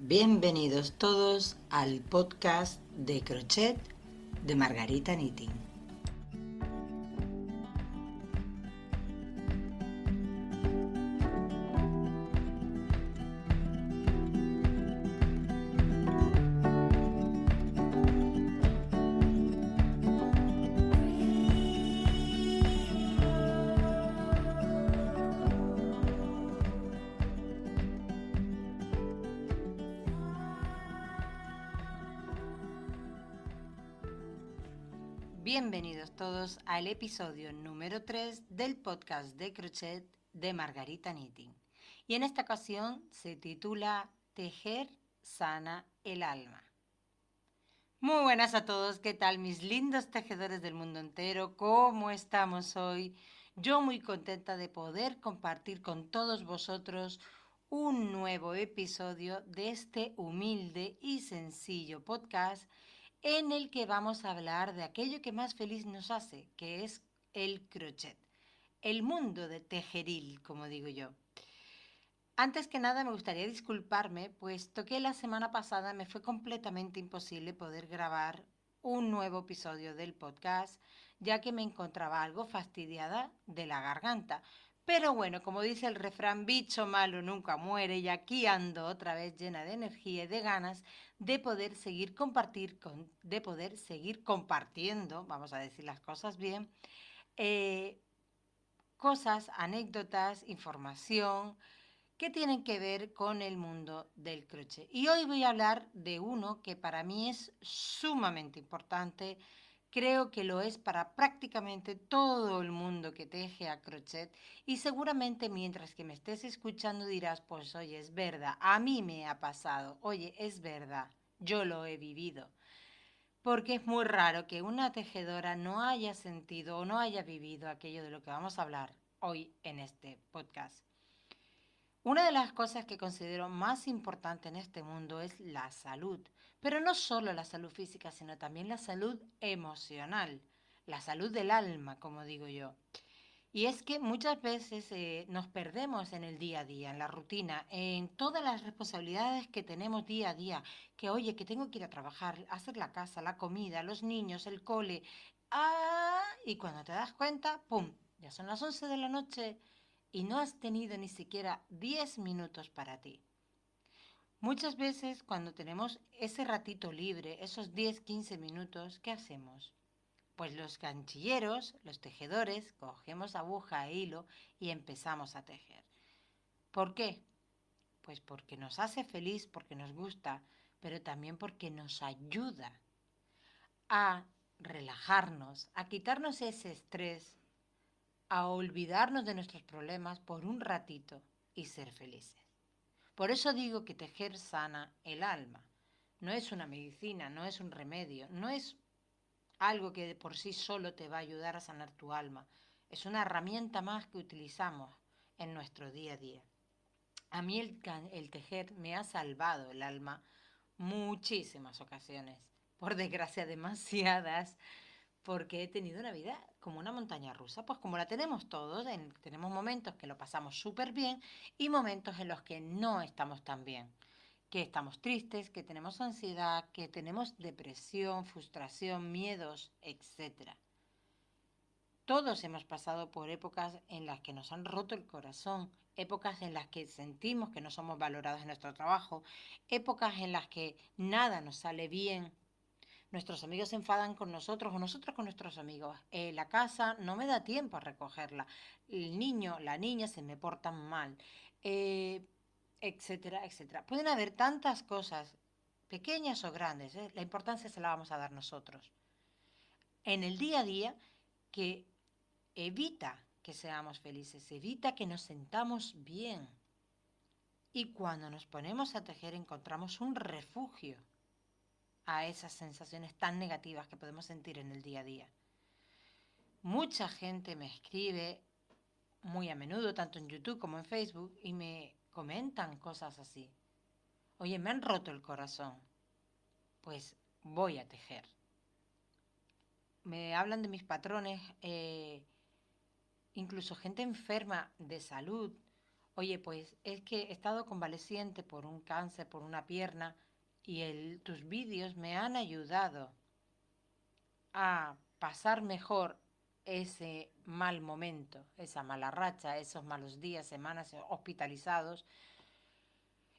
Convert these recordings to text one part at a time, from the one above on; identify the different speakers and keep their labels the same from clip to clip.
Speaker 1: Bienvenidos todos al podcast de Crochet de Margarita Knitting. Bienvenidos todos al episodio número 3 del podcast de crochet de Margarita Knitting. Y en esta ocasión se titula Tejer sana el alma. Muy buenas a todos, ¿qué tal mis lindos tejedores del mundo entero? ¿Cómo estamos hoy? Yo muy contenta de poder compartir con todos vosotros un nuevo episodio de este humilde y sencillo podcast en el que vamos a hablar de aquello que más feliz nos hace, que es el crochet, el mundo de tejeril, como digo yo. Antes que nada me gustaría disculparme, puesto que la semana pasada me fue completamente imposible poder grabar un nuevo episodio del podcast, ya que me encontraba algo fastidiada de la garganta. Pero bueno, como dice el refrán, bicho malo nunca muere y aquí ando otra vez llena de energía y de ganas de poder seguir compartir, con, de poder seguir compartiendo, vamos a decir las cosas bien, eh, cosas, anécdotas, información que tienen que ver con el mundo del crochet. Y hoy voy a hablar de uno que para mí es sumamente importante Creo que lo es para prácticamente todo el mundo que teje a crochet y seguramente mientras que me estés escuchando dirás, pues oye, es verdad, a mí me ha pasado, oye, es verdad, yo lo he vivido. Porque es muy raro que una tejedora no haya sentido o no haya vivido aquello de lo que vamos a hablar hoy en este podcast. Una de las cosas que considero más importante en este mundo es la salud, pero no solo la salud física, sino también la salud emocional, la salud del alma, como digo yo. Y es que muchas veces eh, nos perdemos en el día a día, en la rutina, en todas las responsabilidades que tenemos día a día, que oye, que tengo que ir a trabajar, hacer la casa, la comida, los niños, el cole, ah, y cuando te das cuenta, ¡pum! Ya son las 11 de la noche y no has tenido ni siquiera 10 minutos para ti. Muchas veces cuando tenemos ese ratito libre, esos 10, 15 minutos, ¿qué hacemos? Pues los ganchilleros, los tejedores, cogemos aguja e hilo y empezamos a tejer. ¿Por qué? Pues porque nos hace feliz, porque nos gusta, pero también porque nos ayuda a relajarnos, a quitarnos ese estrés a olvidarnos de nuestros problemas por un ratito y ser felices. Por eso digo que tejer sana el alma. No es una medicina, no es un remedio, no es algo que por sí solo te va a ayudar a sanar tu alma. Es una herramienta más que utilizamos en nuestro día a día. A mí el, el tejer me ha salvado el alma muchísimas ocasiones, por desgracia demasiadas, porque he tenido una vida como una montaña rusa, pues como la tenemos todos, tenemos momentos que lo pasamos súper bien y momentos en los que no estamos tan bien, que estamos tristes, que tenemos ansiedad, que tenemos depresión, frustración, miedos, etc. Todos hemos pasado por épocas en las que nos han roto el corazón, épocas en las que sentimos que no somos valorados en nuestro trabajo, épocas en las que nada nos sale bien nuestros amigos se enfadan con nosotros o nosotros con nuestros amigos. Eh, la casa no me da tiempo a recogerla. El niño, la niña se me portan mal, eh, etcétera, etcétera. Pueden haber tantas cosas, pequeñas o grandes. ¿eh? La importancia se la vamos a dar nosotros. En el día a día que evita que seamos felices, evita que nos sentamos bien. Y cuando nos ponemos a tejer encontramos un refugio a esas sensaciones tan negativas que podemos sentir en el día a día. Mucha gente me escribe muy a menudo, tanto en YouTube como en Facebook, y me comentan cosas así. Oye, me han roto el corazón. Pues voy a tejer. Me hablan de mis patrones, eh, incluso gente enferma de salud Oye, pues es que he estado convaleciente por un cáncer, por una pierna, y tus vídeos me han ayudado a pasar mejor ese mal momento, esa mala racha, esos malos días, semanas hospitalizados.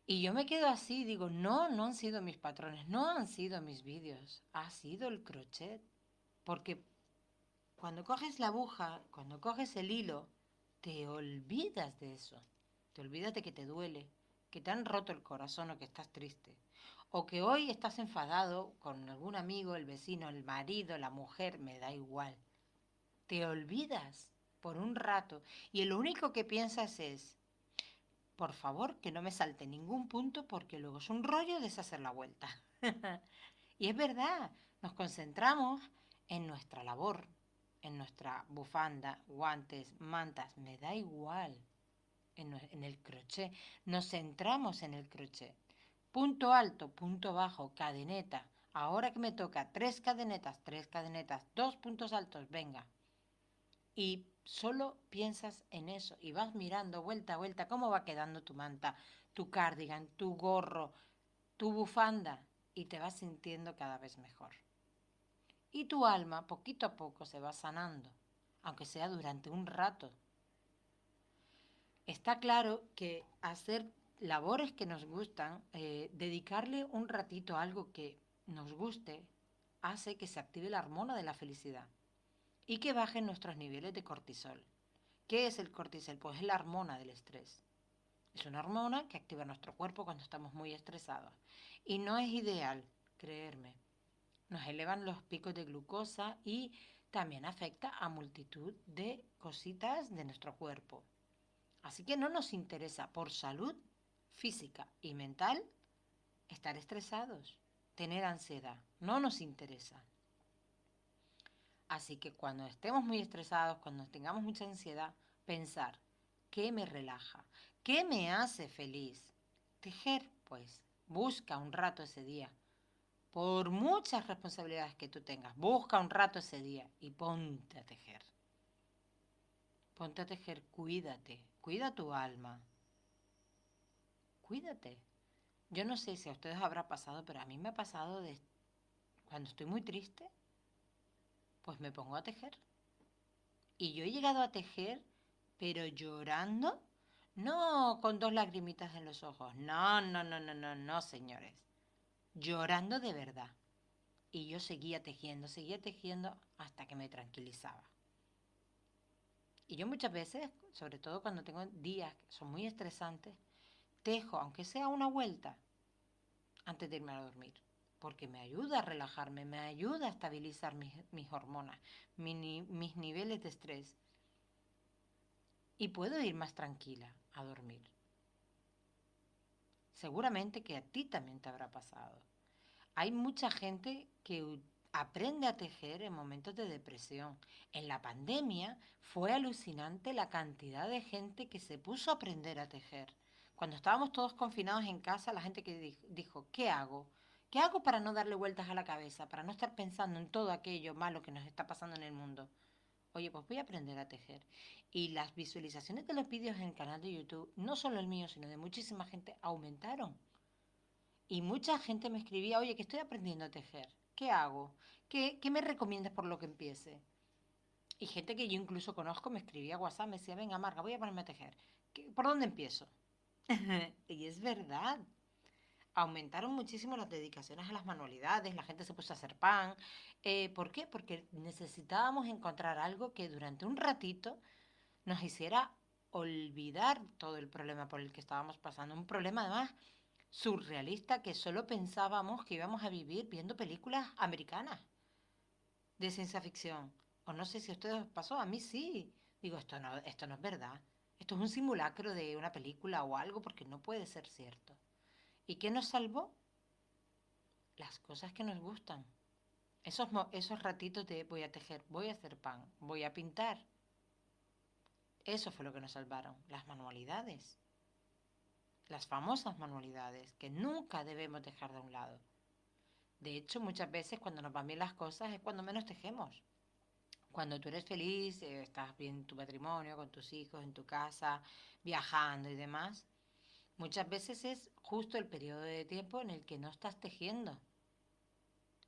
Speaker 1: Y yo me quedo así, digo, no, no han sido mis patrones, no han sido mis vídeos, ha sido el crochet. Porque cuando coges la aguja, cuando coges el hilo, te olvidas de eso. Te olvidas de que te duele, que te han roto el corazón o que estás triste. O que hoy estás enfadado con algún amigo, el vecino, el marido, la mujer, me da igual te olvidas por un rato y lo único que piensas es, por favor, que no me salte ningún punto porque luego es un rollo deshacer la vuelta. y es verdad, nos concentramos en nuestra labor, en nuestra bufanda, guantes, mantas, me da igual, en, en el crochet, nos centramos en el crochet. Punto alto, punto bajo, cadeneta. Ahora que me toca tres cadenetas, tres cadenetas, dos puntos altos, venga, y solo piensas en eso y vas mirando vuelta a vuelta cómo va quedando tu manta, tu cardigan, tu gorro, tu bufanda y te vas sintiendo cada vez mejor. Y tu alma poquito a poco se va sanando, aunque sea durante un rato. Está claro que hacer labores que nos gustan, eh, dedicarle un ratito a algo que nos guste, hace que se active la hormona de la felicidad y que bajen nuestros niveles de cortisol. ¿Qué es el cortisol? Pues es la hormona del estrés. Es una hormona que activa nuestro cuerpo cuando estamos muy estresados. Y no es ideal, creerme. Nos elevan los picos de glucosa y también afecta a multitud de cositas de nuestro cuerpo. Así que no nos interesa por salud física y mental estar estresados, tener ansiedad. No nos interesa. Así que cuando estemos muy estresados, cuando tengamos mucha ansiedad, pensar, ¿qué me relaja? ¿Qué me hace feliz? Tejer, pues, busca un rato ese día. Por muchas responsabilidades que tú tengas, busca un rato ese día y ponte a tejer. Ponte a tejer, cuídate, cuida tu alma. Cuídate. Yo no sé si a ustedes habrá pasado, pero a mí me ha pasado de cuando estoy muy triste, pues me pongo a tejer. Y yo he llegado a tejer, pero llorando, no con dos lagrimitas en los ojos, no, no, no, no, no, no, señores, llorando de verdad. Y yo seguía tejiendo, seguía tejiendo hasta que me tranquilizaba. Y yo muchas veces, sobre todo cuando tengo días que son muy estresantes, tejo, aunque sea una vuelta, antes de irme a dormir porque me ayuda a relajarme, me ayuda a estabilizar mis, hormonas, mis niveles de estrés. Y puedo ir más tranquila a dormir. Seguramente que a ti también te habrá pasado. Hay mucha gente que aprende a tejer en momentos de depresión. En la pandemia fue alucinante la cantidad de gente que se puso a aprender a tejer. Cuando estábamos todos confinados en casa, la gente que dijo, ¿qué hago? ¿Qué hago para no darle vueltas a la cabeza, para no estar pensando en todo aquello malo que nos está pasando en el mundo? Oye, pues voy a aprender a tejer. Y las visualizaciones de los vídeos en el canal de YouTube, no solo el mío, sino de muchísima gente, aumentaron. Y mucha gente me escribía, oye, que estoy aprendiendo a tejer. ¿Qué hago? ¿Qué, me recomiendas por lo que empiece? Y gente que yo incluso conozco me escribía a WhatsApp, me decía, venga, Marga, voy a ponerme a tejer. ¿Por dónde empiezo? y es verdad aumentaron muchísimo las dedicaciones a las manualidades, la gente se puso a hacer pan. Eh, ¿Por qué? Porque necesitábamos encontrar algo que durante un ratito nos hiciera olvidar todo el problema por el que estábamos pasando. Un problema además surrealista que solo pensábamos que íbamos a vivir viendo películas americanas de ciencia ficción. O no sé si a ustedes pasó, a mí sí. Digo, esto no, esto no es verdad. Esto es un simulacro de una película o algo porque no puede ser cierto. ¿Y qué nos salvó? Las cosas que nos gustan. Esos, esos ratitos de voy a tejer, voy a hacer pan, voy a pintar. Eso fue lo que nos salvaron, las manualidades. Las famosas manualidades que nunca debemos dejar de un lado. De hecho, muchas veces cuando nos van bien las cosas es cuando menos tejemos. Cuando tú eres feliz, eh, estás bien en tu matrimonio, con tus hijos, en tu casa, viajando y demás, muchas veces es justo el periodo de tiempo en el que no estás tejiendo.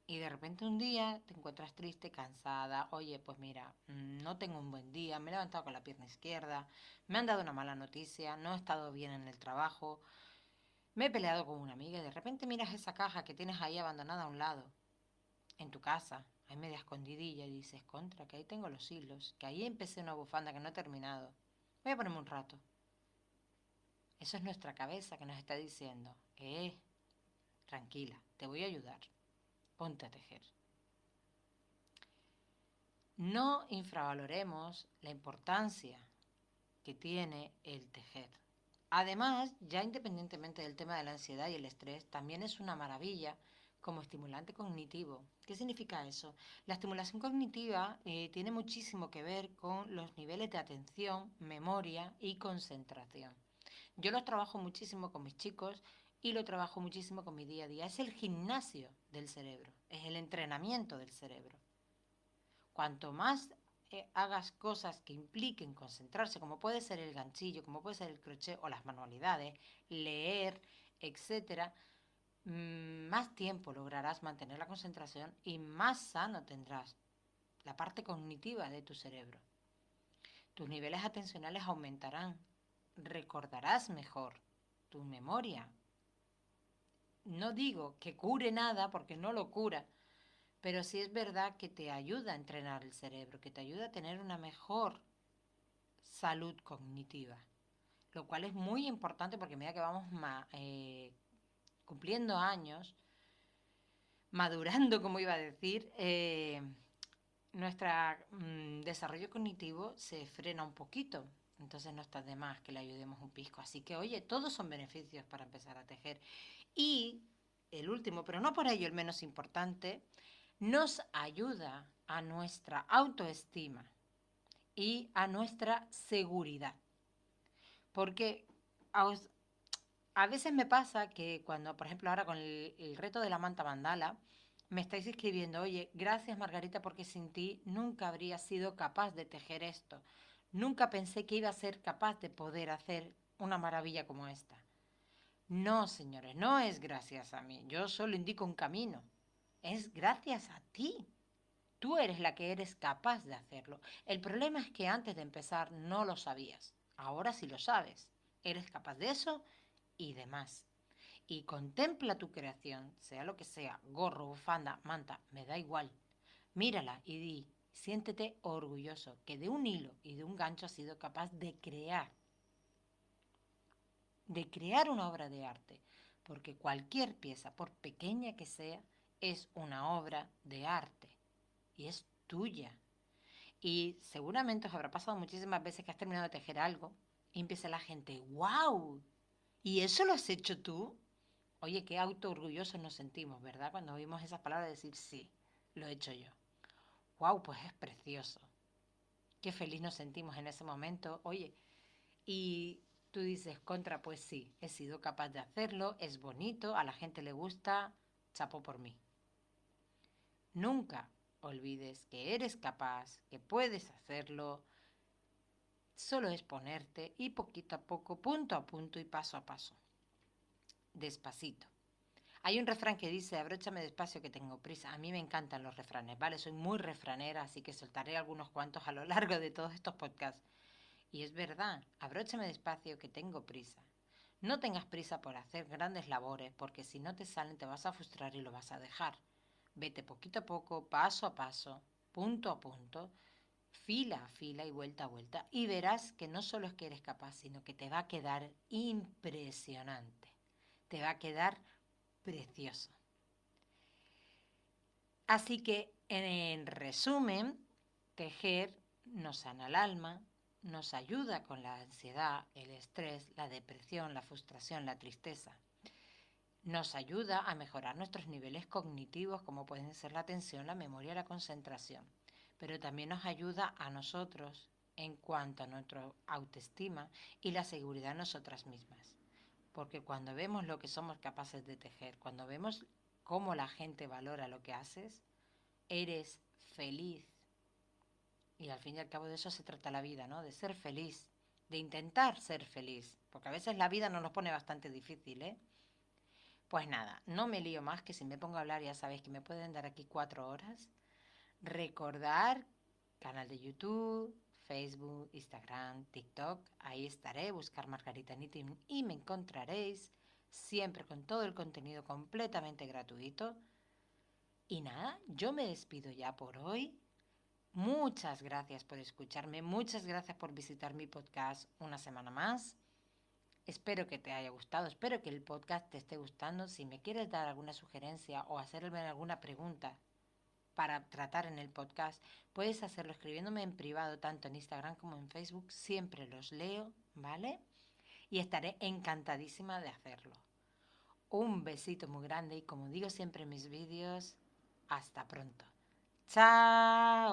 Speaker 1: Y de repente un día te encuentras triste, cansada, oye, pues mira, mm, no tengo un buen día, me he levantado con la pierna izquierda, me han dado una mala noticia, no he estado bien en el trabajo, me he peleado con una amiga y de repente miras esa caja que tienes ahí abandonada a un lado, en tu casa, ahí media escondidilla y dices, contra, que ahí tengo los hilos, que ahí empecé una bufanda que no he terminado. Voy a ponerme un rato. Eso es nuestra cabeza que nos está diciendo, eh, tranquila, te voy a ayudar, ponte a tejer. No infravaloremos la importancia que tiene el tejer. Además, ya independientemente del tema de la ansiedad y el estrés, también es una maravilla como estimulante cognitivo. ¿Qué significa eso? La estimulación cognitiva eh, tiene muchísimo que ver con los niveles de atención, memoria y concentración. Yo los trabajo muchísimo con mis chicos y lo trabajo muchísimo con mi día a día. Es el gimnasio del cerebro, es el entrenamiento del cerebro. Cuanto más eh, hagas cosas que impliquen concentrarse, como puede ser el ganchillo, como puede ser el crochet o las manualidades, leer, etcétera, más tiempo lograrás mantener la concentración y más sano tendrás la parte cognitiva de tu cerebro. Tus niveles atencionales aumentarán, recordarás mejor tu memoria. No digo que cure nada porque no lo cura, pero sí es verdad que te ayuda a entrenar el cerebro, que te ayuda a tener una mejor salud cognitiva, lo cual es muy importante porque a medida que vamos más, cumpliendo años, madurando, como iba a decir, eh, nuestro mm, desarrollo cognitivo se frena un poquito. Entonces no está de más que le ayudemos un pisco. Así que, oye, todos son beneficios para empezar a tejer. Y el último, pero no por ello el menos importante, nos ayuda a nuestra autoestima y a nuestra seguridad. Porque a veces me pasa que cuando, por ejemplo, ahora con el, reto de la manta mandala, me estáis escribiendo, oye, gracias Margarita porque sin ti nunca habría sido capaz de tejer esto. Nunca pensé que iba a ser capaz de poder hacer una maravilla como esta. No, señores, no es gracias a mí. Yo solo indico un camino. Es gracias a ti. Tú eres la que eres capaz de hacerlo. El problema es que antes de empezar no lo sabías. Ahora sí lo sabes. Eres capaz de eso y demás. Y contempla tu creación, sea lo que sea, gorro, bufanda, manta, me da igual. Mírala y di, siéntete orgulloso que de un hilo y de un gancho has sido capaz de crear, de crear una obra de arte, porque cualquier pieza, por pequeña que sea, es una obra de arte y es tuya. Y seguramente os habrá pasado muchísimas veces que has terminado de tejer algo y empieza la gente, wow, ¿Y eso lo has hecho tú? Oye, qué auto orgullosos nos sentimos, ¿verdad? Cuando oímos esas palabras decir, sí, lo he hecho yo. ¡Wow! Pues es precioso. Qué feliz nos sentimos en ese momento. Oye, y tú dices, contra, pues sí, he sido capaz de hacerlo, es bonito, a la gente le gusta, chapo por mí. Nunca olvides que eres capaz, que puedes hacerlo, Solo es ponerte y poquito a poco, punto a punto y paso a paso. Despacito. Hay un refrán que dice, abróchame despacio que tengo prisa. A mí me encantan los refranes, ¿vale? Soy muy refranera, así que soltaré algunos cuantos a lo largo de todos estos podcasts. Y es verdad, abróchame despacio que tengo prisa. No tengas prisa por hacer grandes labores, porque si no te salen te vas a frustrar y lo vas a dejar. Vete poquito a poco, paso a paso, punto a punto, fila a fila y vuelta a vuelta y verás que no solo es que eres capaz, sino que te va a quedar impresionante, te va a quedar precioso. Así que en resumen, tejer nos sana el alma, nos ayuda con la ansiedad, el estrés, la depresión, la frustración, la tristeza. Nos ayuda a mejorar nuestros niveles cognitivos como pueden ser la atención, la memoria, la concentración pero también nos ayuda a nosotros en cuanto a nuestra autoestima y la seguridad en nosotras mismas. Porque cuando vemos lo que somos capaces de tejer, cuando vemos cómo la gente valora lo que haces, eres feliz. Y al fin y al cabo de eso se trata la vida, ¿no? De ser feliz, de intentar ser feliz, porque a veces la vida nos pone bastante difícil, ¿eh? Pues nada, no me lío más, que si me pongo a hablar ya sabéis que me pueden dar aquí cuatro horas. Recordar, canal de YouTube, Facebook, Instagram, TikTok, ahí estaré, buscar Margarita Knitting y me encontraréis, siempre con todo el contenido completamente gratuito. Y nada, yo me despido ya por hoy. Muchas gracias por escucharme, muchas gracias por visitar mi podcast una semana más. Espero que te haya gustado, espero que el podcast te esté gustando. Si me quieres dar alguna sugerencia o hacerme alguna pregunta para tratar en el podcast, puedes hacerlo escribiéndome en privado, tanto en Instagram como en Facebook. Siempre los leo, ¿vale? Y estaré encantadísima de hacerlo. Un besito muy grande y como digo siempre en mis vídeos, hasta pronto. Chao.